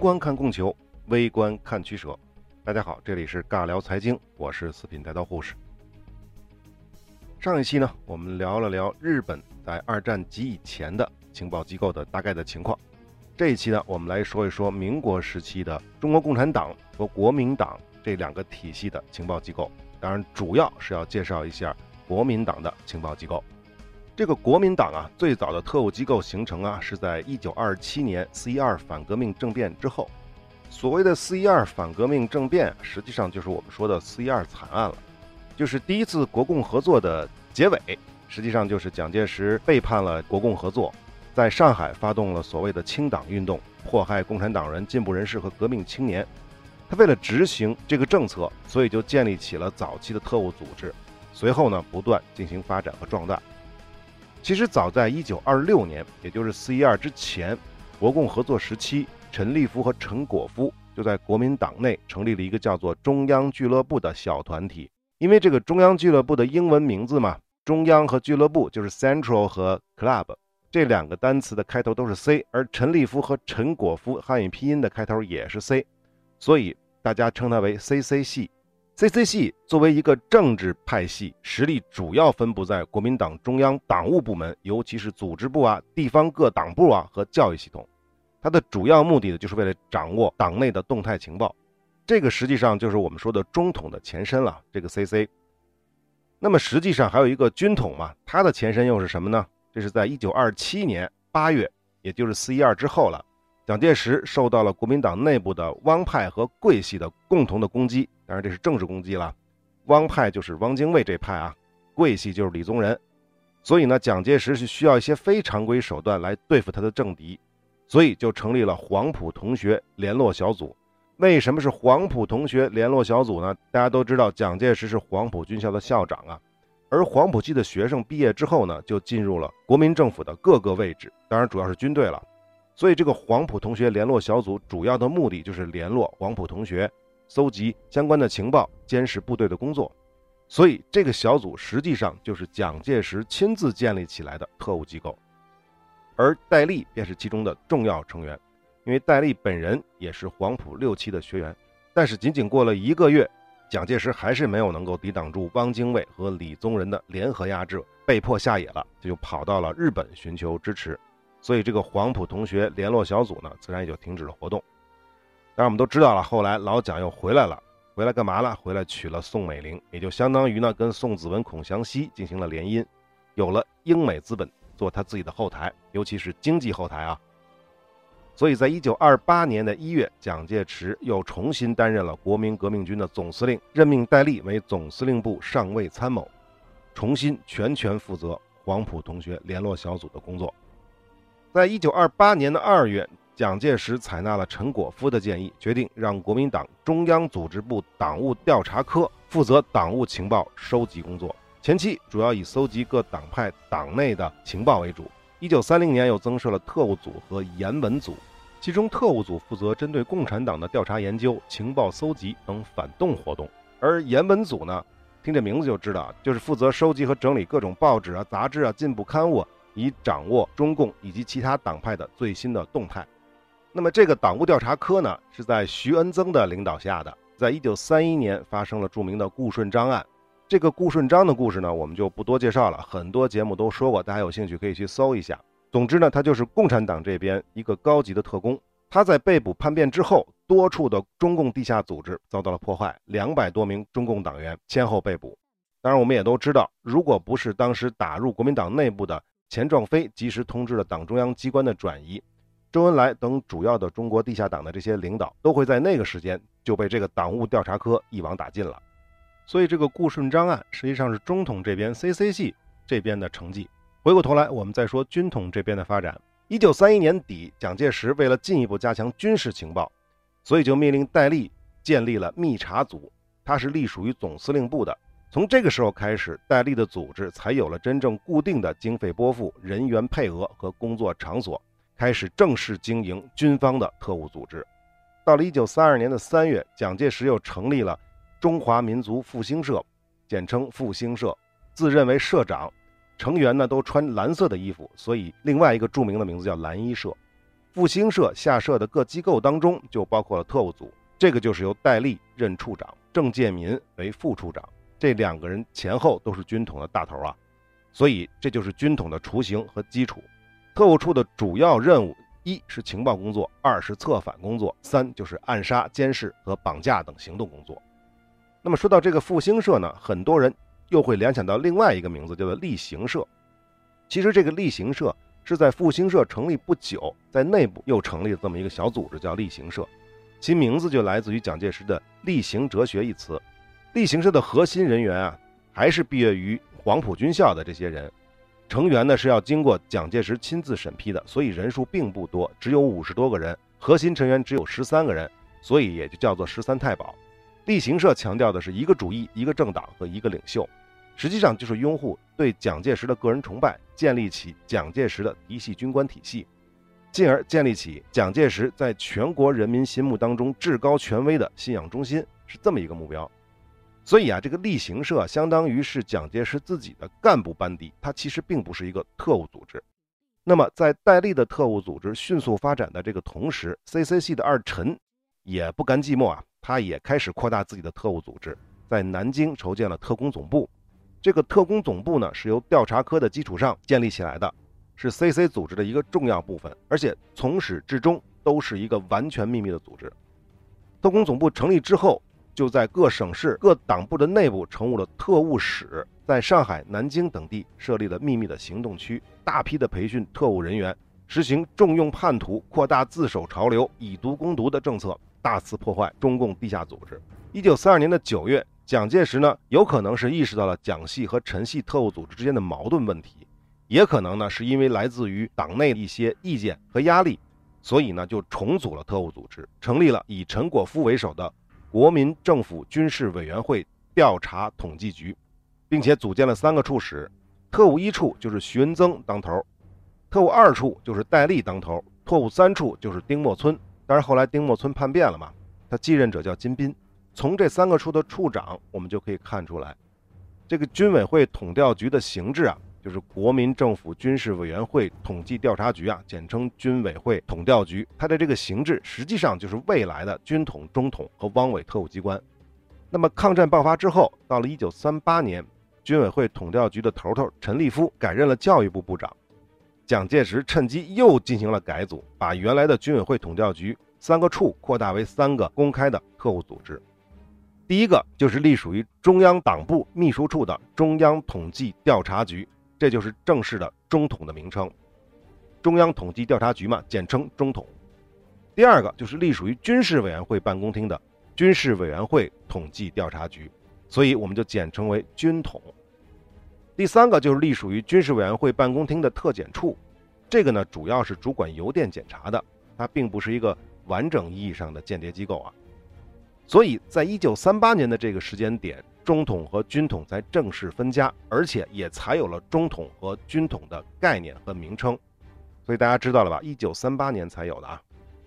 观看供求，微观看取舍。大家好，这里是尬聊财经，我是四品带刀护士。上一期呢，我们聊了聊日本在二战及以前的情报机构的大概的情况。这一期呢，我们来说一说民国时期的中国共产党和国民党这两个体系的情报机构。当然，主要是要介绍一下国民党的情报机构。这个国民党啊，最早的特务机构形成啊，是在一九二七年四一二反革命政变之后。所谓的四一二反革命政变，实际上就是我们说的四一二惨案了，就是第一次国共合作的结尾。实际上就是蒋介石背叛了国共合作，在上海发动了所谓的清党运动，迫害共产党人、进步人士和革命青年。他为了执行这个政策，所以就建立起了早期的特务组织，随后呢，不断进行发展和壮大。其实早在一九二六年，也就是四一二之前，国共合作时期，陈立夫和陈果夫就在国民党内成立了一个叫做中央俱乐部的小团体。因为这个中央俱乐部的英文名字嘛，中央和俱乐部就是 Central 和 Club 这两个单词的开头都是 C，而陈立夫和陈果夫汉语拼音的开头也是 C，所以大家称它为 CC 系。CC 系作为一个政治派系，实力主要分布在国民党中央党务部门，尤其是组织部啊、地方各党部啊和教育系统。它的主要目的呢，就是为了掌握党内的动态情报。这个实际上就是我们说的中统的前身了。这个 CC。那么实际上还有一个军统嘛，它的前身又是什么呢？这是在一九二七年八月，也就是四一二之后了。蒋介石受到了国民党内部的汪派和桂系的共同的攻击，当然这是政治攻击了。汪派就是汪精卫这派啊，桂系就是李宗仁，所以呢，蒋介石是需要一些非常规手段来对付他的政敌，所以就成立了黄埔同学联络小组。为什么是黄埔同学联络小组呢？大家都知道，蒋介石是黄埔军校的校长啊，而黄埔系的学生毕业之后呢，就进入了国民政府的各个位置，当然主要是军队了。所以，这个黄埔同学联络小组主要的目的就是联络黄埔同学，搜集相关的情报，监视部队的工作。所以，这个小组实际上就是蒋介石亲自建立起来的特务机构，而戴笠便是其中的重要成员。因为戴笠本人也是黄埔六期的学员，但是仅仅过了一个月，蒋介石还是没有能够抵挡住汪精卫和李宗仁的联合压制，被迫下野了，就跑到了日本寻求支持。所以这个黄埔同学联络小组呢，自然也就停止了活动。当然，我们都知道了，后来老蒋又回来了，回来干嘛了？回来娶了宋美龄，也就相当于呢，跟宋子文、孔祥熙进行了联姻，有了英美资本做他自己的后台，尤其是经济后台啊。所以在一九二八年的一月，蒋介石又重新担任了国民革命军的总司令，任命戴笠为总司令部上尉参谋，重新全权负责黄埔同学联络小组的工作。在一九二八年的二月，蒋介石采纳了陈果夫的建议，决定让国民党中央组织部党务调查科负责党务情报收集工作。前期主要以搜集各党派党内的情报为主。一九三零年又增设了特务组和研文组，其中特务组负责针对共产党的调查研究、情报搜集等反动活动，而研文组呢，听这名字就知道，就是负责收集和整理各种报纸啊、杂志啊、进步刊物。以掌握中共以及其他党派的最新的动态。那么，这个党务调查科呢，是在徐恩曾的领导下的。在一九三一年发生了著名的顾顺章案。这个顾顺章的故事呢，我们就不多介绍了，很多节目都说过，大家有兴趣可以去搜一下。总之呢，他就是共产党这边一个高级的特工。他在被捕叛变之后，多处的中共地下组织遭到了破坏，两百多名中共党员先后被捕。当然，我们也都知道，如果不是当时打入国民党内部的。钱壮飞及时通知了党中央机关的转移，周恩来等主要的中国地下党的这些领导都会在那个时间就被这个党务调查科一网打尽了。所以这个顾顺章案实际上是中统这边 CC 系这边的成绩。回过头来，我们再说军统这边的发展。一九三一年底，蒋介石为了进一步加强军事情报，所以就命令戴笠建立了密查组，它是隶属于总司令部的。从这个时候开始，戴笠的组织才有了真正固定的经费拨付、人员配额和工作场所，开始正式经营军方的特务组织。到了一九三二年的三月，蒋介石又成立了中华民族复兴社，简称复兴社，自认为社长，成员呢都穿蓝色的衣服，所以另外一个著名的名字叫蓝衣社。复兴社下设的各机构当中就包括了特务组，这个就是由戴笠任处长，郑介民为副处长，这两个人前后都是军统的大头啊，所以这就是军统的雏形和基础。特务处的主要任务，一是情报工作，二是策反工作，三就是暗杀、监视和绑架等行动工作。那么说到这个复兴社呢，很多人又会联想到另外一个名字，叫做例行社。其实这个例行社是在复兴社成立不久，在内部又成立了这么一个小组织，叫例行社。其名字就来自于蒋介石的“例行哲学”一词。例行社的核心人员啊，还是毕业于黄埔军校的这些人。成员呢是要经过蒋介石亲自审批的，所以人数并不多，只有五十多个人。核心成员只有十三个人，所以也就叫做十三太保。例行社强调的是一个主义、一个政党和一个领袖，实际上就是拥护对蒋介石的个人崇拜，建立起蒋介石的嫡系军官体系，进而建立起蒋介石在全国人民心目当中至高权威的信仰中心，是这么一个目标。所以啊，这个例行社相当于是蒋介石自己的干部班底，它其实并不是一个特务组织。那么在戴笠的特务组织迅速发展的这个同时，CC 系的二陈也不甘寂寞啊。他也开始扩大自己的特务组织，在南京筹建了特工总部。这个特工总部呢，是由调查科的基础上建立起来的，是 CC 组织的一个重要部分，而且从始至终都是一个完全秘密的组织。特工总部成立之后，就在各省市各党部的内部成立了特务室，在上海、南京等地设立了秘密的行动区，大批的培训特务人员，实行重用叛徒、扩大自首潮流、以毒攻毒的政策。大肆破坏中共地下组织。一九四二年的九月，蒋介石呢，有可能是意识到了蒋系和陈系特务组织之间的矛盾问题，也可能呢，是因为来自于党内一些意见和压力，所以呢，就重组了特务组织，成立了以陈果夫为首的国民政府军事委员会调查统计局，并且组建了三个处室，特务一处就是徐文增当头，特务二处就是戴笠当头，特务三处就是丁默村。但是后来丁默村叛变了嘛，他继任者叫金斌。从这三个处的处长，我们就可以看出来，这个军委会统调局的形制啊，就是国民政府军事委员会统计调查局啊，简称军委会统调局。它的这个形制实际上就是未来的军统、中统和汪伪特务机关。那么抗战爆发之后，到了1938年，军委会统调局的头头陈立夫改任了教育部部长。蒋介石趁机又进行了改组，把原来的军委会统调局三个处扩大为三个公开的特务组织。第一个就是隶属于中央党部秘书处的中央统计调查局，这就是正式的中统的名称。中央统计调查局嘛，简称中统。第二个就是隶属于军事委员会办公厅的军事委员会统计调查局，所以我们就简称为军统。第三个就是隶属于军事委员会办公厅的特检处，这个呢主要是主管邮电检查的，它并不是一个完整意义上的间谍机构啊。所以在一九三八年的这个时间点，中统和军统才正式分家，而且也才有了中统和军统的概念和名称。所以大家知道了吧？一九三八年才有的啊。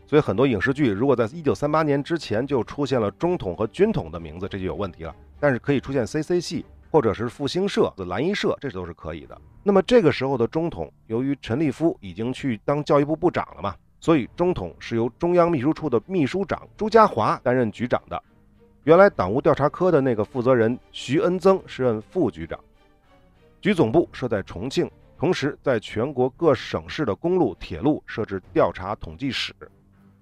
所以很多影视剧如果在一九三八年之前就出现了中统和军统的名字，这就有问题了。但是可以出现 CC 系。或者是复兴社、蓝衣社，这都是可以的。那么这个时候的中统，由于陈立夫已经去当教育部部长了嘛，所以中统是由中央秘书处的秘书长朱家骅担任局长的。原来党务调查科的那个负责人徐恩曾是任副局长。局总部设在重庆，同时在全国各省市的公路、铁路设置调查统计室，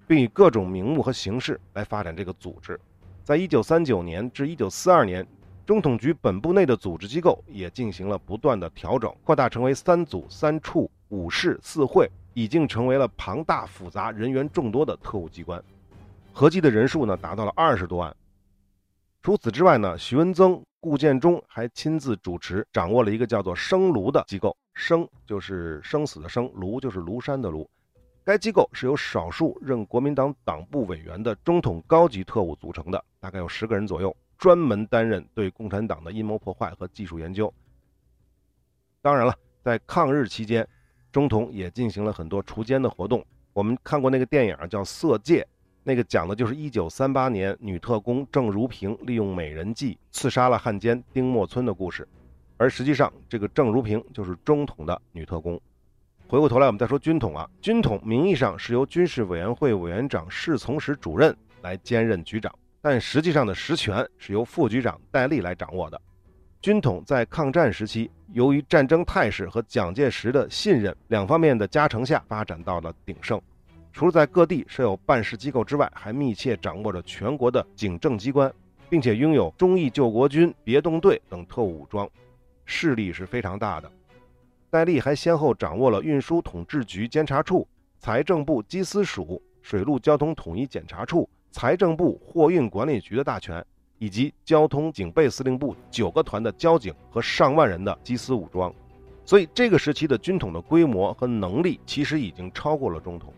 并以各种名目和形式来发展这个组织。在一九三九年至一九四二年。中统局本部内的组织机构也进行了不断的调整，扩大成为三组、三处、五室、四会，已经成为了庞大复杂、人员众多的特务机关，合计的人数呢达到了二十多万。除此之外呢，徐文增、顾建中还亲自主持，掌握了一个叫做“生炉”的机构，“生”就是生死的“生”，“庐”就是庐山的“庐”。该机构是由少数任国民党党部委员的中统高级特务组成的，大概有十个人左右。专门担任对共产党的阴谋破坏和技术研究。当然了，在抗日期间，中统也进行了很多除奸的活动。我们看过那个电影叫《色戒》，那个讲的就是1938年女特工郑如萍利用美人计刺杀了汉奸丁默村的故事。而实际上，这个郑如萍就是中统的女特工。回过头来，我们再说军统啊，军统名义上是由军事委员会委员长侍从室主任来兼任局长，但实际上的实权是由副局长戴笠来掌握的。军统在抗战时期，由于战争态势和蒋介石的信任两方面的加成下，发展到了鼎盛。除了在各地设有办事机构之外，还密切掌握着全国的警政机关，并且拥有忠义救国军、别动队等特务武装，势力是非常大的。戴笠还先后掌握了运输统制局监察处、财政部缉私署、水陆交通统一检查处、财政部货运管理局的大权，以及交通警备司令部九个团的交警和上万人的缉私武装。所以，这个时期的军统的规模和能力其实已经超过了中统。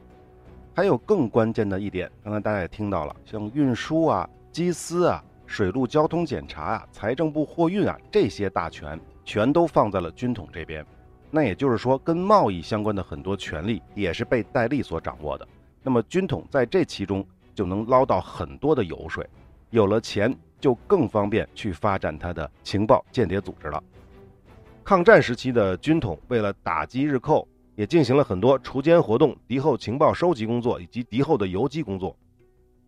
还有更关键的一点，刚才大家也听到了，像运输啊、机司啊、水陆交通检查啊、财政部货运啊这些大权，全都放在了军统这边。那也就是说，跟贸易相关的很多权利也是被戴笠所掌握的。那么军统在这其中就能捞到很多的油水，有了钱就更方便去发展他的情报间谍组织了。抗战时期的军统为了打击日寇，也进行了很多锄奸活动、敌后情报收集工作以及敌后的游击工作，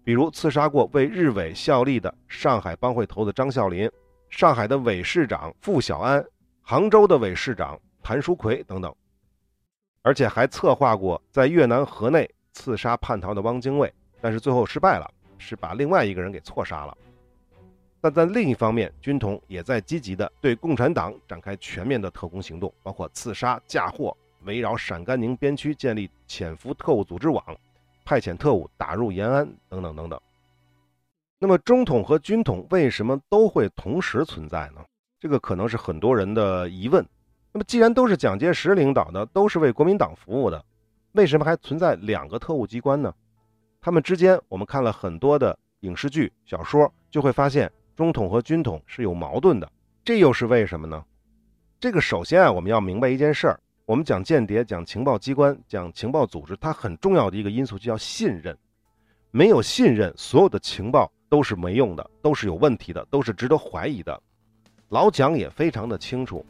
比如刺杀过为日伪效力的上海帮会头子张啸林、上海的伪市长傅小安、杭州的伪市长。谭书奎等等，而且还策划过在越南河内刺杀叛逃的汪精卫，但是最后失败了，是把另外一个人给错杀了。但在另一方面，军统也在积极地对共产党展开全面的特工行动，包括刺杀、嫁祸，围绕陕甘宁边区建立潜伏特务组织网，派遣特务打入延安等等等等。那么，中统和军统为什么都会同时存在呢？这个可能是很多人的疑问。那么，既然都是蒋介石领导的，都是为国民党服务的，为什么还存在两个特务机关呢？他们之间，我们看了很多的影视剧、小说，就会发现中统和军统是有矛盾的。这又是为什么呢？这个首先啊，我们要明白一件事儿：我们讲间谍、讲情报机关、讲情报组织，它很重要的一个因素就叫信任。没有信任，所有的情报都是没用的，都是有问题的，都是值得怀疑的。老蒋也非常的清楚。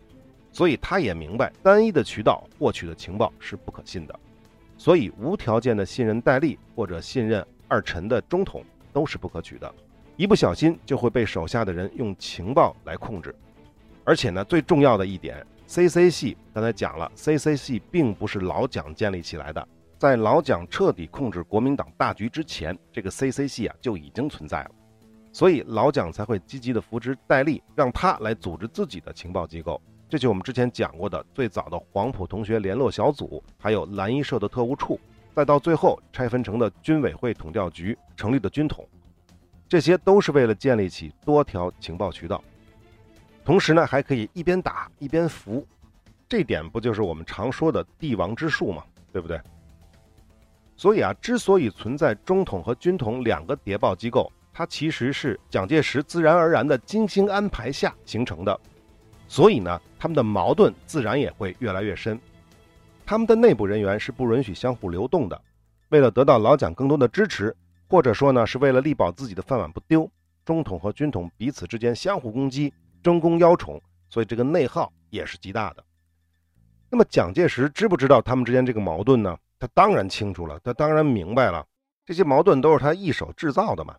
所以他也明白，单一的渠道获取的情报是不可信的，所以无条件的信任戴笠或者信任二陈的中统都是不可取的，一不小心就会被手下的人用情报来控制。而且呢，最重要的一点，CC 系刚才讲了，CC 系并不是老蒋建立起来的，在老蒋彻底控制国民党大局之前，这个 CC 系啊就已经存在了，所以老蒋才会积极的扶持戴笠，让他来组织自己的情报机构。这就我们之前讲过的最早的黄埔同学联络小组，还有蓝衣社的特务处，再到最后拆分成的军委会统调局成立的军统，这些都是为了建立起多条情报渠道，同时呢还可以一边打一边扶，这点不就是我们常说的帝王之术吗？对不对？所以啊，之所以存在中统和军统两个谍报机构，它其实是蒋介石自然而然的精心安排下形成的。所以呢，他们的矛盾自然也会越来越深。他们的内部人员是不允许相互流动的。为了得到老蒋更多的支持，或者说呢，是为了力保自己的饭碗不丢，中统和军统彼此之间相互攻击，争功邀宠，所以这个内耗也是极大的。那么蒋介石知不知道他们之间这个矛盾呢？他当然清楚了，他当然明白了，这些矛盾都是他一手制造的嘛。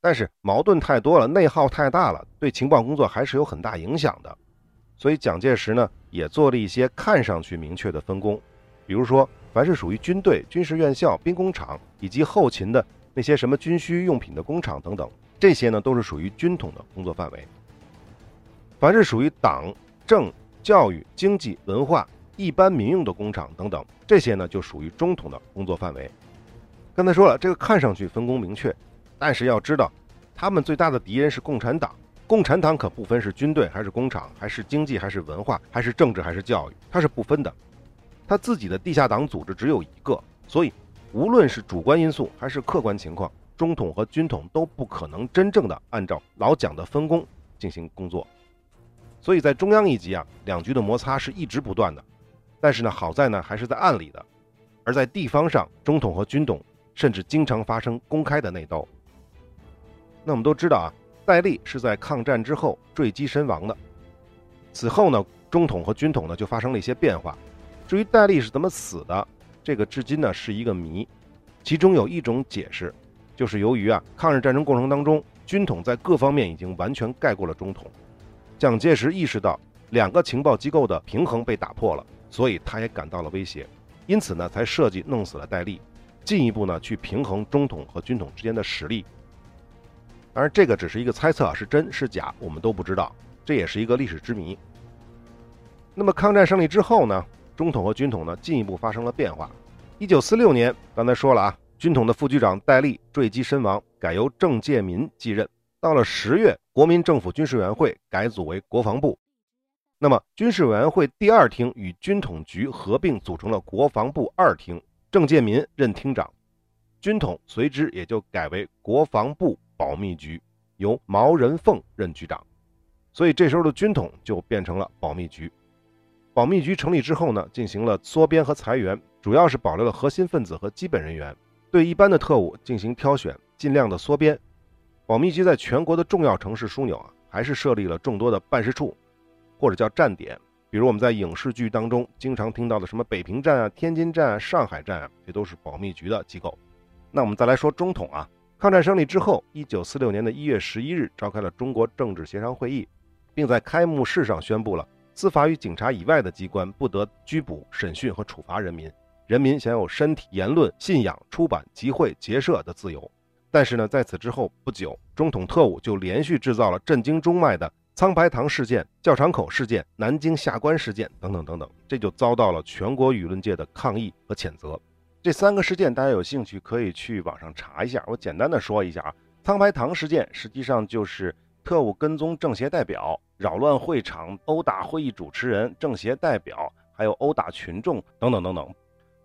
但是矛盾太多了，内耗太大了，对情报工作还是有很大影响的。所以蒋介石呢，也做了一些看上去明确的分工，比如说，凡是属于军队、军事院校、兵工厂以及后勤的那些什么军需用品的工厂等等，这些呢都是属于军统的工作范围；凡是属于党政、教育、经济、文化、一般民用的工厂等等，这些呢就属于中统的工作范围。刚才说了，这个看上去分工明确，但是要知道，他们最大的敌人是共产党。共产党可不分是军队还是工厂，还是经济还是文化，还是政治还是教育，它是不分的。他自己的地下党组织只有一个，所以无论是主观因素还是客观情况，中统和军统都不可能真正的按照老蒋的分工进行工作。所以在中央一级啊，两局的摩擦是一直不断的。但是呢，好在呢还是在暗里的，而在地方上，中统和军统甚至经常发生公开的内斗。那我们都知道啊。戴笠是在抗战之后坠机身亡的。此后呢，中统和军统呢就发生了一些变化。至于戴笠是怎么死的，这个至今呢是一个谜。其中有一种解释，就是由于啊抗日战争过程当中，军统在各方面已经完全盖过了中统。蒋介石意识到两个情报机构的平衡被打破了，所以他也感到了威胁，因此呢才设计弄死了戴笠，进一步呢去平衡中统和军统之间的实力。当然，这个只是一个猜测，是真是假我们都不知道，这也是一个历史之谜。那么抗战胜利之后呢，中统和军统呢进一步发生了变化。一九四六年，刚才说了啊，军统的副局长戴笠坠机身亡，改由郑介民继任。到了十月，国民政府军事委员会改组为国防部。那么，军事委员会第二厅与军统局合并，组成了国防部二厅，郑介民任厅长。军统随之也就改为国防部保密局，由毛人凤任局长。所以这时候的军统就变成了保密局。保密局成立之后呢，进行了缩编和裁员，主要是保留了核心分子和基本人员，对一般的特务进行挑选，尽量的缩编。保密局在全国的重要城市枢纽啊，还是设立了众多的办事处，或者叫站点。比如我们在影视剧当中经常听到的什么北平站啊、天津站啊、上海站啊，这都是保密局的机构。那我们再来说中统啊，抗战胜利之后，一九四六年的一月十一日召开了中国政治协商会议，并在开幕式上宣布了。司法与警察以外的机关不得拘捕、审讯和处罚人民，人民享有身体、言论、信仰、出版、集会、结社的自由。但是呢，在此之后不久，中统特务就连续制造了震惊中外的苍白堂事件、教场口事件、南京下关事件等等等等，这就遭到了全国舆论界的抗议和谴责。这三个事件，大家有兴趣可以去网上查一下。我简单的说一下啊，苍白堂事件实际上就是特务跟踪政协代表。扰乱会场、殴打会议主持人、政协代表，还有殴打群众等等等等。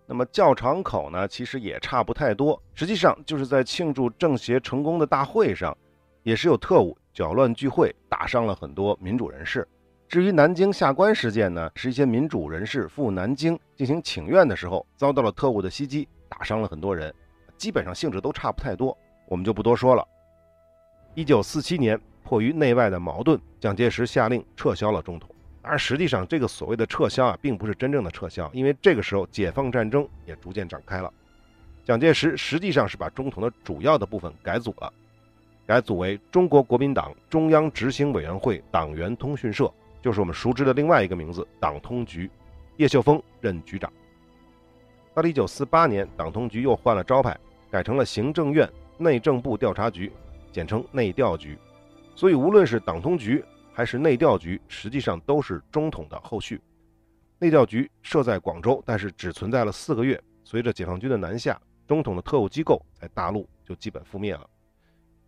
那么教场口呢，其实也差不太多。实际上就是在庆祝政协成功的大会上，也是有特务搅乱聚会，打伤了很多民主人士。至于南京下关事件呢，是一些民主人士赴南京进行请愿的时候，遭到了特务的袭击，打伤了很多人。基本上性质都差不太多，我们就不多说了。一九四七年。迫于内外的矛盾，蒋介石下令撤销了中统。而实际上，这个所谓的撤销啊，并不是真正的撤销，因为这个时候解放战争也逐渐展开了。蒋介石实际上是把中统的主要的部分改组了，改组为中国国民党中央执行委员会党员通讯社，就是我们熟知的另外一个名字——党通局。叶秀峰任局长。到了1948年，党通局又换了招牌，改成了行政院内政部调查局，简称内调局。所以，无论是党通局还是内调局，实际上都是中统的后续。内调局设在广州，但是只存在了四个月。随着解放军的南下，中统的特务机构在大陆就基本覆灭了。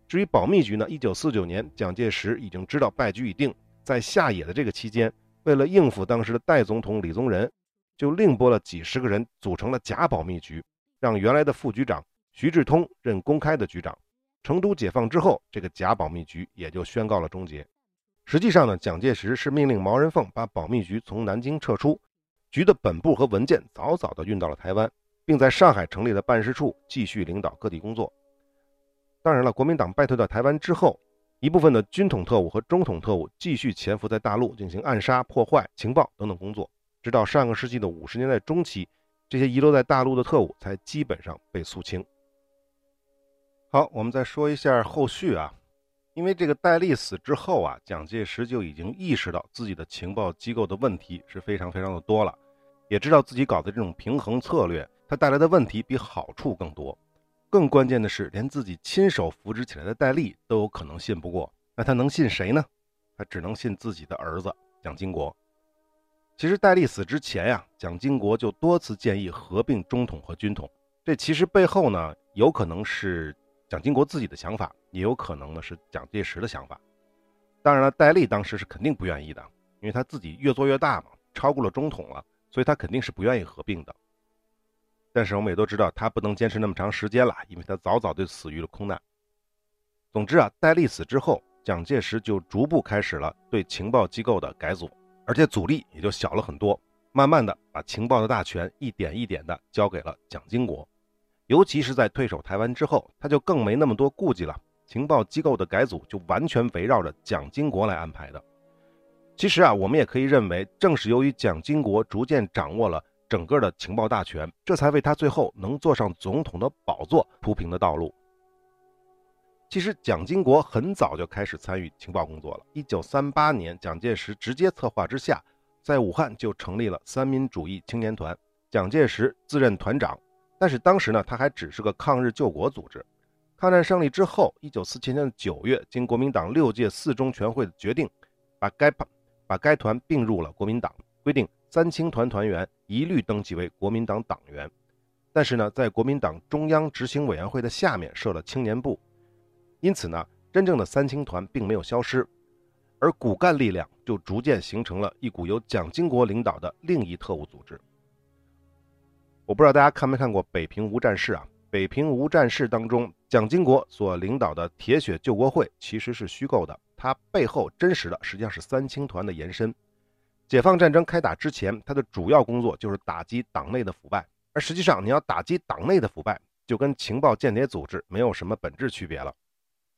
至于保密局呢？一九四九年，蒋介石已经知道败局已定，在下野的这个期间，为了应付当时的代总统李宗仁，就另拨了几十个人组成了假保密局，让原来的副局长徐志通任公开的局长。成都解放之后，这个假保密局也就宣告了终结。实际上呢，蒋介石是命令毛人凤把保密局从南京撤出，局的本部和文件早早地运到了台湾，并在上海成立了办事处，继续领导各地工作。当然了，国民党败退到台湾之后，一部分的军统特务和中统特务继续潜伏在大陆进行暗杀、破坏情报等等工作，直到上个世纪的五十年代中期，这些遗留在大陆的特务才基本上被肃清。好，我们再说一下后续啊，因为这个戴笠死之后啊，蒋介石就已经意识到自己的情报机构的问题是非常非常的多了，也知道自己搞的这种平衡策略，它带来的问题比好处更多。更关键的是，连自己亲手扶植起来的戴笠都有可能信不过，那他能信谁呢？他只能信自己的儿子蒋经国。其实戴笠死之前呀，蒋经国就多次建议合并中统和军统，这其实背后呢，有可能是。蒋经国自己的想法也有可能呢是蒋介石的想法，当然了，戴笠当时是肯定不愿意的，因为他自己越做越大嘛，超过了中统了，所以他肯定是不愿意合并的。但是我们也都知道，他不能坚持那么长时间了，因为他早早就死于了空难。总之啊，戴笠死之后，蒋介石就逐步开始了对情报机构的改组，而且阻力也就小了很多，慢慢的把情报的大权一点一点的交给了蒋经国。尤其是在退守台湾之后，他就更没那么多顾忌了。情报机构的改组就完全围绕着蒋经国来安排的。其实啊，我们也可以认为，正是由于蒋经国逐渐掌握了整个的情报大权，这才为他最后能坐上总统的宝座铺平了道路。其实，蒋经国很早就开始参与情报工作了。一九三八年，蒋介石直接策划之下，在武汉就成立了三民主义青年团，蒋介石自任团长。但是当时呢，他还只是个抗日救国组织。抗战胜利之后，一九四七年的九月，经国民党六届四中全会的决定，把该把该团并入了国民党，规定三青团团员一律登记为国民党党员。但是呢，在国民党中央执行委员会的下面设了青年部。因此呢，真正的三青团并没有消失，而骨干力量就逐渐形成了一股由蒋经国领导的另一特务组织。我不知道大家看没看过《北平无战事》啊？《北平无战事》当中，蒋经国所领导的铁血救国会其实是虚构的，它背后真实的实际上是三青团的延伸。解放战争开打之前，它的主要工作就是打击党内的腐败，而实际上你要打击党内的腐败，就跟情报间谍组织没有什么本质区别了。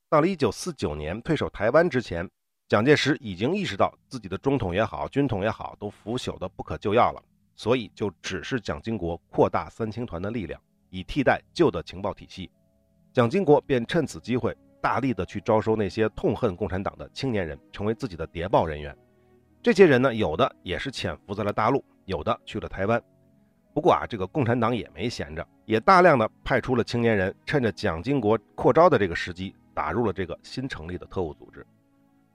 到了一九四九年退守台湾之前，蒋介石已经意识到自己的中统也好，军统也好，都腐朽的不可救药了，所以就指示蒋经国扩大三青团的力量，以替代旧的情报体系。蒋经国便趁此机会，大力的去招收那些痛恨共产党的青年人，成为自己的谍报人员。这些人呢，有的也是潜伏在了大陆，有的去了台湾。不过啊，这个共产党也没闲着，也大量的派出了青年人，趁着蒋经国扩招的这个时机。打入了这个新成立的特务组织，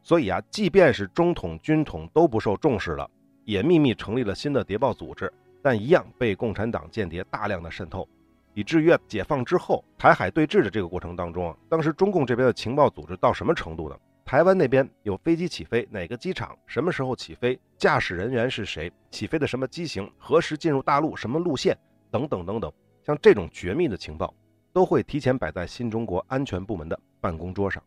所以啊，即便是中统、军统都不受重视了，也秘密成立了新的谍报组织，但一样被共产党间谍大量的渗透，以至于解放之后台海对峙的这个过程当中啊，当时中共这边的情报组织到什么程度呢？台湾那边有飞机起飞，哪个机场什么时候起飞，驾驶人员是谁，起飞的什么机型，何时进入大陆，什么路线等等等等，像这种绝密的情报，都会提前摆在新中国安全部门的。办公桌上。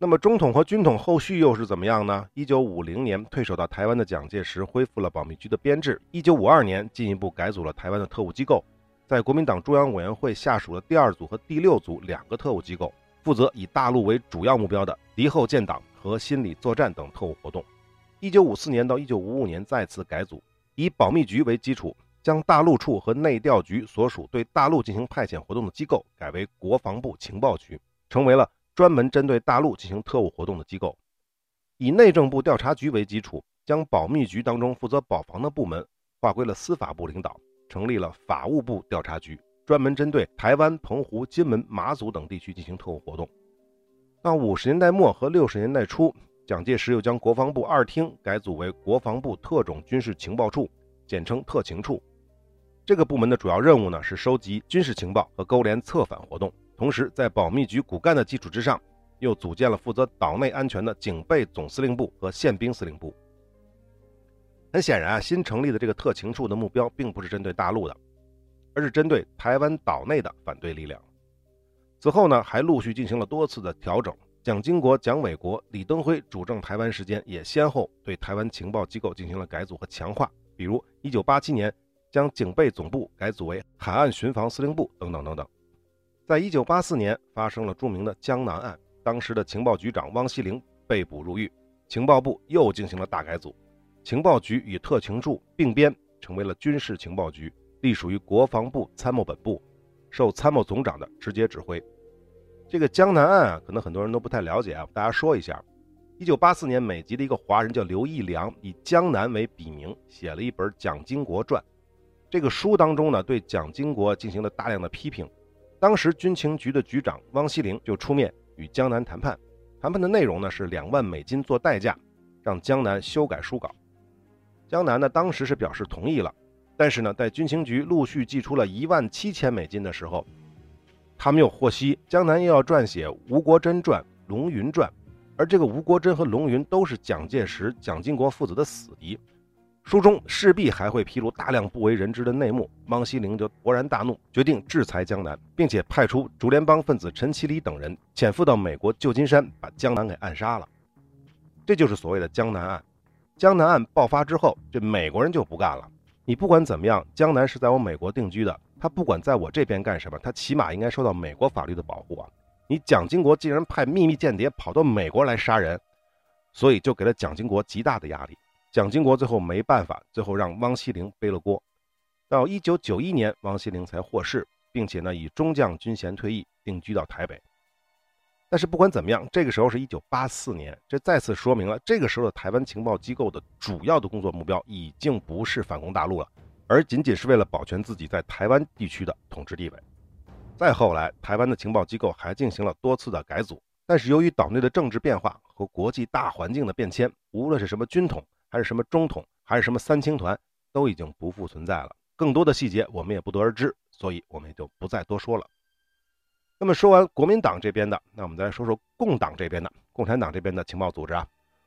那么中统和军统后续又是怎么样呢？一九五零年退守到台湾的蒋介石恢复了保密局的编制。一九五二年进一步改组了台湾的特务机构，在国民党中央委员会下属的第二组和第六组两个特务机构，负责以大陆为主要目标的敌后建党和心理作战等特务活动。一九五四年到一九五五年再次改组，以保密局为基础，将大陆处和内调局所属对大陆进行派遣活动的机构改为国防部情报局。成为了专门针对大陆进行特务活动的机构，以内政部调查局为基础，将保密局当中负责保防的部门划归了司法部领导，成立了法务部调查局，专门针对台湾、澎湖、金门、马祖等地区进行特务活动。到五十年代末和六十年代初，蒋介石又将国防部二厅改组为国防部特种军事情报处，简称特情处。这个部门的主要任务呢是收集军事情报和勾连策反活动。同时，在保密局骨干的基础之上，又组建了负责岛内安全的警备总司令部和宪兵司令部。很显然啊，新成立的这个特情处的目标并不是针对大陆的，而是针对台湾岛内的反对力量。此后呢，还陆续进行了多次的调整。蒋经国、蒋纬国、李登辉主政台湾时间，也先后对台湾情报机构进行了改组和强化，比如1987年将警备总部改组为海岸巡防司令部等等等等。在一九八四年发生了著名的江南案，当时的情报局长汪希龄被捕入狱，情报部又进行了大改组，情报局与特情处并编，成为了军事情报局，隶属于国防部参谋本部，受参谋总长的直接指挥。这个江南案啊，可能很多人都不太了解啊，大家说一下：一九八四年，美籍的一个华人叫刘义良，以江南为笔名，写了一本《蒋经国传》，这个书当中呢，对蒋经国进行了大量的批评。当时军情局的局长汪希龄就出面与江南谈判，谈判的内容呢是两万美金做代价，让江南修改书稿。江南呢当时是表示同意了，但是呢在军情局陆续寄出了一万七千美金的时候，他们又获悉江南又要撰写《吴国桢传》《龙云传》，而这个吴国桢和龙云都是蒋介石、蒋经国父子的死敌。书中势必还会披露大量不为人知的内幕，汪希龄就勃然大怒，决定制裁江南，并且派出竹联帮分子陈其礼等人潜伏到美国旧金山，把江南给暗杀了。这就是所谓的江南案。江南案爆发之后，这美国人就不干了。你不管怎么样，江南是在我美国定居的，他不管在我这边干什么，他起码应该受到美国法律的保护啊！你蒋经国竟然派秘密间谍跑到美国来杀人，所以就给了蒋经国极大的压力。蒋经国最后没办法，最后让汪希龄背了锅。到一九九一年，汪锡龄才获释，并且呢以中将军衔退役，定居到台北。但是不管怎么样，这个时候是一九八四年，这再次说明了这个时候的台湾情报机构的主要的工作目标已经不是反攻大陆了，而仅仅是为了保全自己在台湾地区的统治地位。再后来，台湾的情报机构还进行了多次的改组，但是由于岛内的政治变化和国际大环境的变迁，无论是什么军统，还是什么中统，还是什么三青团，都已经不复存在了。更多的细节我们也不得而知，所以我们也就不再多说了。那么说完国民党这边的，那我们再来说说共党这边的，共产党这边的情报组织啊。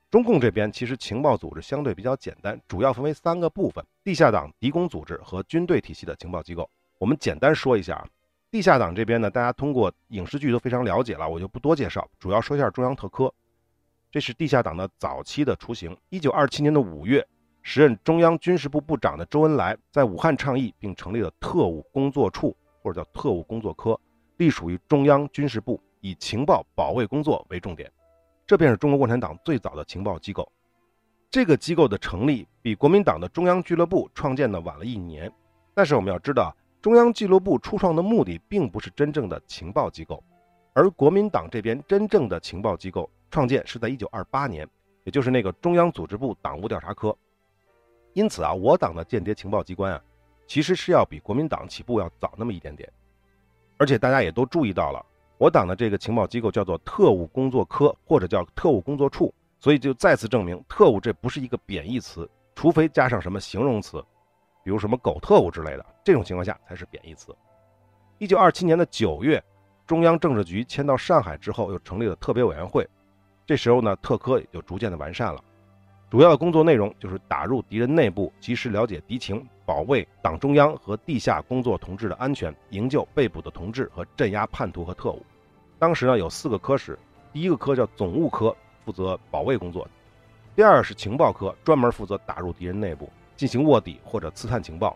中共这边其实情报组织相对比较简单，主要分为三个部分：地下党、敌工组织和军队体系的情报机构。我们简单说一下啊。地下党这边呢，大家通过影视剧都非常了解了，我就不多介绍，主要说一下中央特科。这是地下党的早期的雏形。一九二七年的五月，时任中央军事部部长的周恩来在武汉倡议，并成立了特务工作处，或者叫特务工作科。隶属于中央军事部，以情报保卫工作为重点，这便是中国共产党最早的情报机构。这个机构的成立比国民党的中央俱乐部创建的晚了一年，但是我们要知道，中央俱乐部初创的目的并不是真正的情报机构，而国民党这边真正的情报机构创建是在一九二八年，也就是那个中央组织部党务调查科。因此啊，我党的间谍情报机关啊，其实是要比国民党起步要早那么一点点。而且大家也都注意到了，我党的这个情报机构叫做特务工作科或者叫特务工作处，所以就再次证明特务这不是一个贬义词，除非加上什么形容词，比如什么狗特务之类的，这种情况下才是贬义词。一九二七年的九月，中央政治局迁到上海之后，又成立了特别委员会，这时候呢，特科也就逐渐的完善了。主要的工作内容就是打入敌人内部，及时了解敌情，保卫党中央和地下工作同志的安全，营救被捕的同志和镇压叛徒和特务。当时呢有四个科室，第一个科叫总务科，负责保卫工作；第二是情报科，专门负责打入敌人内部，进行卧底或者刺探情报。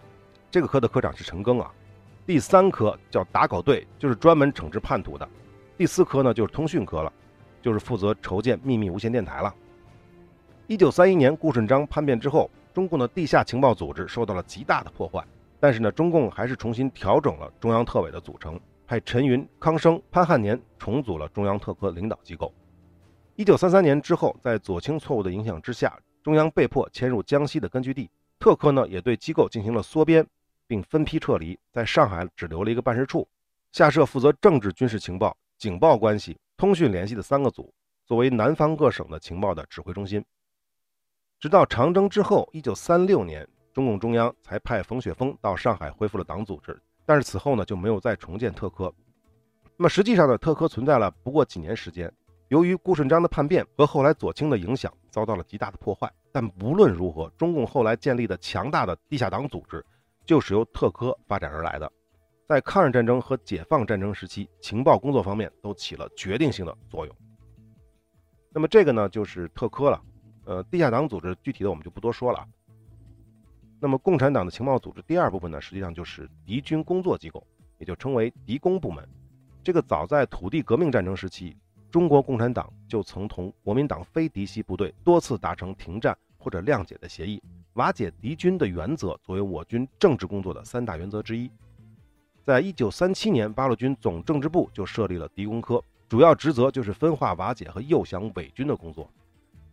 这个科的科长是陈赓啊。第三科叫打狗队，就是专门惩治叛徒的。第四科呢就是通讯科了，就是负责筹建秘密无线电台了。一九三一年顾顺章叛变之后，中共的地下情报组织受到了极大的破坏。但是呢，中共还是重新调整了中央特委的组成，派陈云、康生、潘汉年重组了中央特科领导机构。一九三三年之后，在左倾错误的影响之下，中央被迫迁入江西的根据地，特科呢也对机构进行了缩编，并分批撤离，在上海只留了一个办事处，下设负责政治、军事情报、警报关系、通讯联系的三个组，作为南方各省的情报的指挥中心。直到长征之后，一九三六年，中共中央才派冯雪峰到上海恢复了党组织，但是此后呢就没有再重建特科。那么实际上呢，特科存在了不过几年时间，由于顾顺章的叛变和后来左倾的影响，遭到了极大的破坏。但无论如何，中共后来建立的强大的地下党组织，就是由特科发展而来的，在抗日战争和解放战争时期，情报工作方面都起了决定性的作用。那么这个呢，就是特科了。呃，地下党组织具体的我们就不多说了。那么，共产党的情报组织第二部分呢，实际上就是敌军工作机构，也就称为敌工部门。这个早在土地革命战争时期，中国共产党就曾同国民党非嫡系部队多次达成停战或者谅解的协议，瓦解敌军的原则作为我军政治工作的三大原则之一。在一九三七年，八路军总政治部就设立了敌工科，主要职责就是分化瓦解和诱降伪军的工作。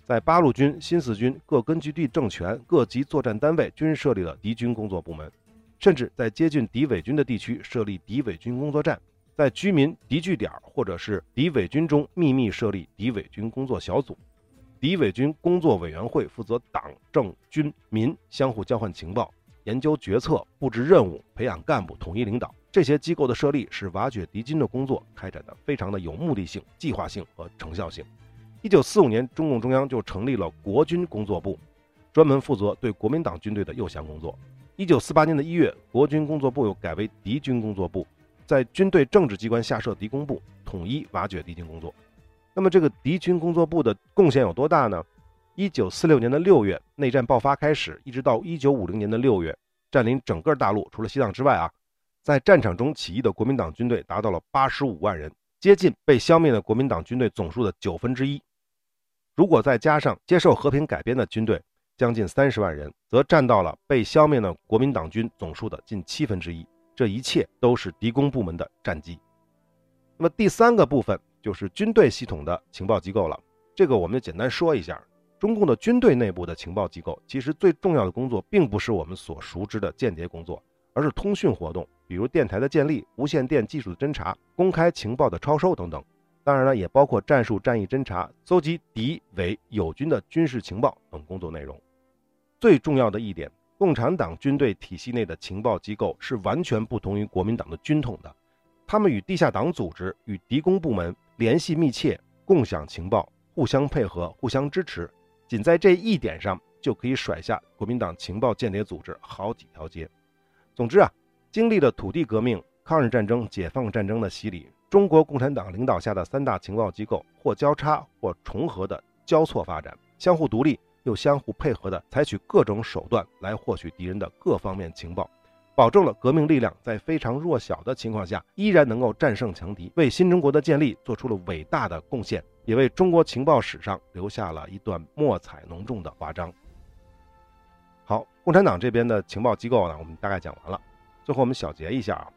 在八路军、新四军各根据地政权、各级作战单位均设立了敌军工作部门，甚至在接近敌伪军的地区设立敌伪军工作站，在居民敌据点或者是敌伪军中秘密设立敌伪军工作小组。敌伪军工作委员会负责党政军民相互交换情报、研究决策、布置任务、培养干部、统一领导。这些机构的设立使瓦解敌军的工作开展的非常的有目的性、计划性和成效性。一九四五年，中共中央就成立了国军工作部，专门负责对国民党军队的诱降工作。一九四八年的一月，国军工作部又改为敌军工作部，在军队政治机关下设敌工部，统一瓦解敌军工作。那么，这个敌军工作部的贡献有多大呢？一九四六年的六月，内战爆发开始，一直到一九五零年的六月，占领整个大陆，除了西藏之外啊，在战场中起义的国民党军队达到了八十五万人，接近被消灭的国民党军队总数的九分之一。如果再加上接受和平改编的军队，将近三十万人，则占到了被消灭的国民党军总数的近七分之一。这一切都是敌工部门的战绩。那么第三个部分就是军队系统的情报机构了。这个我们就简单说一下。中共的军队内部的情报机构，其实最重要的工作，并不是我们所熟知的间谍工作，而是通讯活动，比如电台的建立、无线电技术的侦查、公开情报的抄收等等。当然了，也包括战术战役侦查、搜集敌伪友军的军事情报等工作内容。最重要的一点，共产党军队体系内的情报机构是完全不同于国民党的军统的，他们与地下党组织、与敌工部门联系密切，共享情报，互相配合，互相支持。仅在这一点上，就可以甩下国民党情报间谍组织好几条街。总之啊，经历了土地革命、抗日战争、解放战争的洗礼，中国共产党领导下的三大情报机构或交叉或重合的交错发展，相互独立又相互配合的采取各种手段来获取敌人的各方面情报，保证了革命力量在非常弱小的情况下依然能够战胜强敌，为新中国的建立做出了伟大的贡献。也为中国情报史上留下了一段墨彩浓重的华章。好，共产党这边的情报机构呢，我们大概讲完了。最后我们小结一下啊，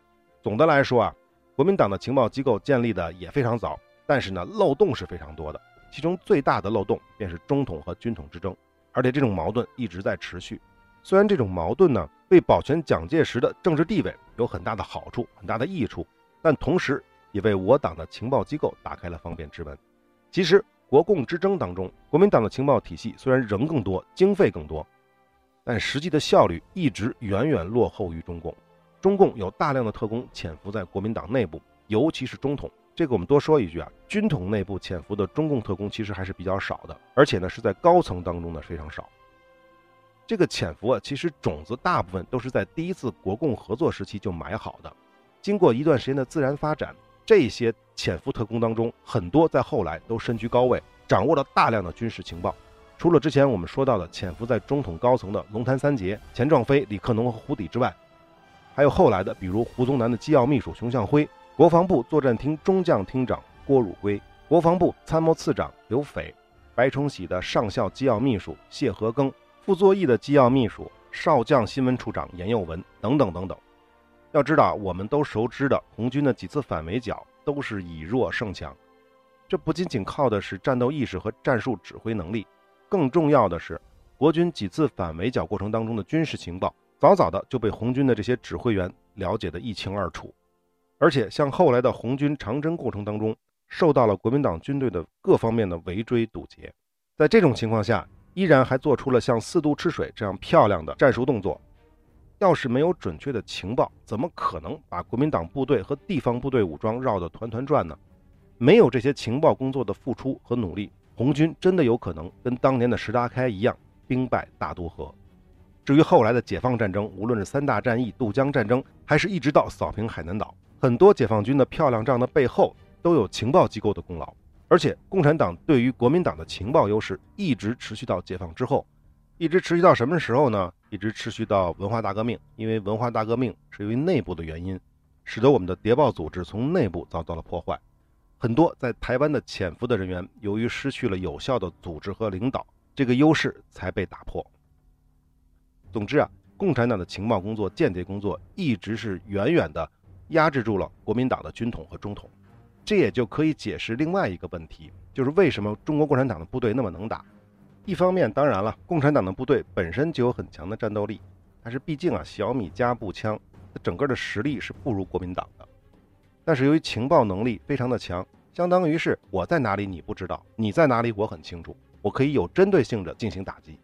总的来说啊，国民党的情报机构建立的也非常早，但是呢，漏洞是非常多的。其中最大的漏洞便是中统和军统之争，而且这种矛盾一直在持续。虽然这种矛盾呢，为保全蒋介石的政治地位有很大的好处、很大的益处，但同时也为我党的情报机构打开了方便之门。其实，国共之争当中，国民党的情报体系虽然人更多、经费更多，但实际的效率一直远远落后于中共。中共有大量的特工潜伏在国民党内部，尤其是中统。这个我们多说一句啊，军统内部潜伏的中共特工其实还是比较少的，而且呢是在高层当中呢非常少。这个潜伏啊，其实种子大部分都是在第一次国共合作时期就埋好的，经过一段时间的自然发展。这些潜伏特工当中，很多在后来都身居高位，掌握了大量的军事情报。除了之前我们说到的潜伏在中统高层的龙潭三杰、钱壮飞、李克农和胡底之外，还有后来的，比如胡宗南的机要秘书熊向晖、国防部作战厅中将厅长郭汝瑰、国防部参谋次长刘斐、白崇禧的上校机要秘书谢和庚、傅作义的机要秘书少将新闻处长严幼文等等等等。要知道，我们都熟知的红军的几次反围剿都是以弱胜强，这不仅仅靠的是战斗意识和战术指挥能力，更重要的是国军几次反围剿过程当中的军事情报，早早的就被红军的这些指挥员了解的一清二楚。而且，像后来的红军长征过程当中，受到了国民党军队的各方面的围追堵截，在这种情况下，依然还做出了像四渡赤水这样漂亮的战术动作。要是没有准确的情报，怎么可能把国民党部队和地方部队武装绕得团团转呢？没有这些情报工作的付出和努力，红军真的有可能跟当年的石达开一样兵败大渡河。至于后来的解放战争，无论是三大战役、渡江战争，还是一直到扫平海南岛，很多解放军的漂亮仗的背后都有情报机构的功劳。而且，共产党对于国民党的情报优势一直持续到解放之后。一直持续到什么时候呢？一直持续到文化大革命，因为文化大革命是由于内部的原因，使得我们的谍报组织从内部遭到了破坏，很多在台湾的潜伏的人员，由于失去了有效的组织和领导，这个优势才被打破。总之啊，共产党的情报工作、间谍工作一直是远远的压制住了国民党的军统和中统，这也就可以解释另外一个问题，就是为什么中国共产党的部队那么能打。一方面，当然了，共产党的部队本身就有很强的战斗力，但是毕竟啊，小米加步枪，它整个的实力是不如国民党的。但是由于情报能力非常的强，相当于是我在哪里你不知道，你在哪里我很清楚，我可以有针对性的进行打击。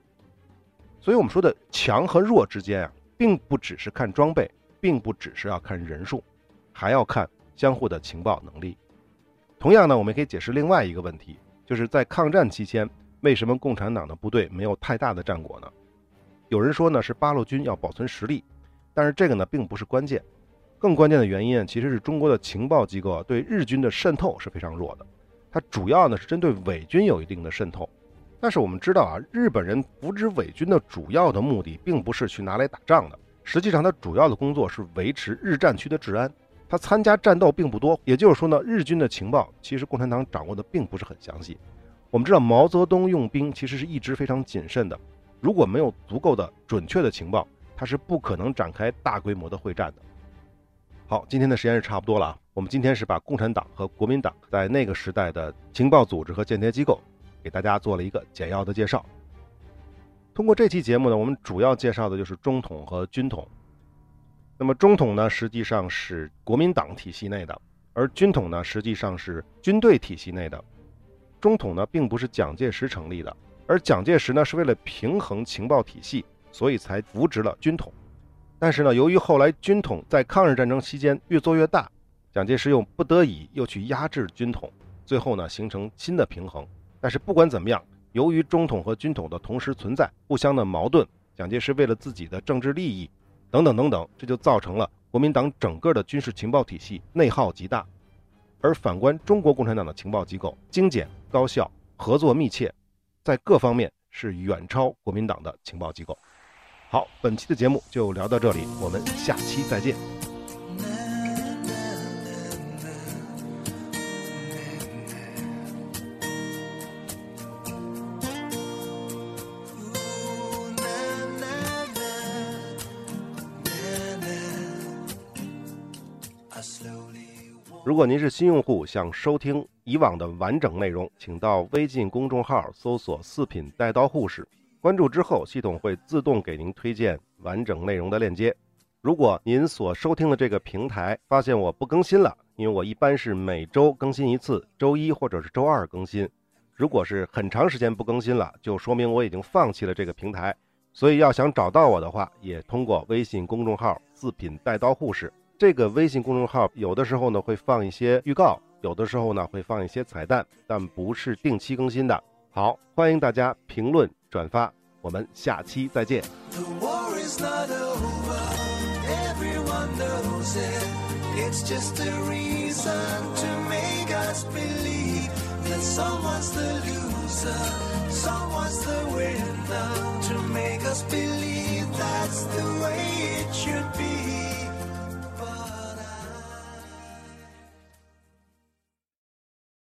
所以我们说的强和弱之间啊，并不只是看装备，并不只是要看人数，还要看相互的情报能力。同样呢，我们也可以解释另外一个问题，就是在抗战期间。为什么共产党的部队没有太大的战果呢？有人说呢是八路军要保存实力，但是这个呢并不是关键，更关键的原因其实是中国的情报机构对日军的渗透是非常弱的，它主要呢是针对伪军有一定的渗透。但是我们知道啊，日本人扶植伪军的主要的目的并不是去拿来打仗的，实际上他主要的工作是维持日战区的治安，他参加战斗并不多。也就是说呢，日军的情报其实共产党掌握的并不是很详细。我们知道毛泽东用兵其实是一直非常谨慎的，如果没有足够的准确的情报，他是不可能展开大规模的会战的。好，今天的时间是差不多了啊。我们今天是把共产党和国民党在那个时代的情报组织和间谍机构，给大家做了一个简要的介绍。通过这期节目呢，我们主要介绍的就是中统和军统。那么中统呢，实际上是国民党体系内的，而军统呢，实际上是军队体系内的。中统呢，并不是蒋介石成立的，而蒋介石呢，是为了平衡情报体系，所以才扶植了军统。但是呢，由于后来军统在抗日战争期间越做越大，蒋介石又不得已又去压制军统，最后呢，形成新的平衡。但是不管怎么样，由于中统和军统的同时存在，互相的矛盾，蒋介石为了自己的政治利益。等等等等，这就造成了国民党整个的军事情报体系内耗极大，而反观中国共产党的情报机构精简、高效、合作密切，在各方面是远超国民党的情报机构。好，本期的节目就聊到这里，我们下期再见。如果您是新用户，想收听以往的完整内容，请到微信公众号搜索“四品带刀护士”，关注之后，系统会自动给您推荐完整内容的链接。如果您所收听的这个平台发现我不更新了，因为我一般是每周更新一次，周一或者是周二更新。如果是很长时间不更新了，就说明我已经放弃了这个平台。所以要想找到我的话，也通过微信公众号“四品带刀护士”。这个微信公众号有的时候呢会放一些预告，有的时候呢会放一些彩蛋，但不是定期更新的。好，欢迎大家评论转发，我们下期再见。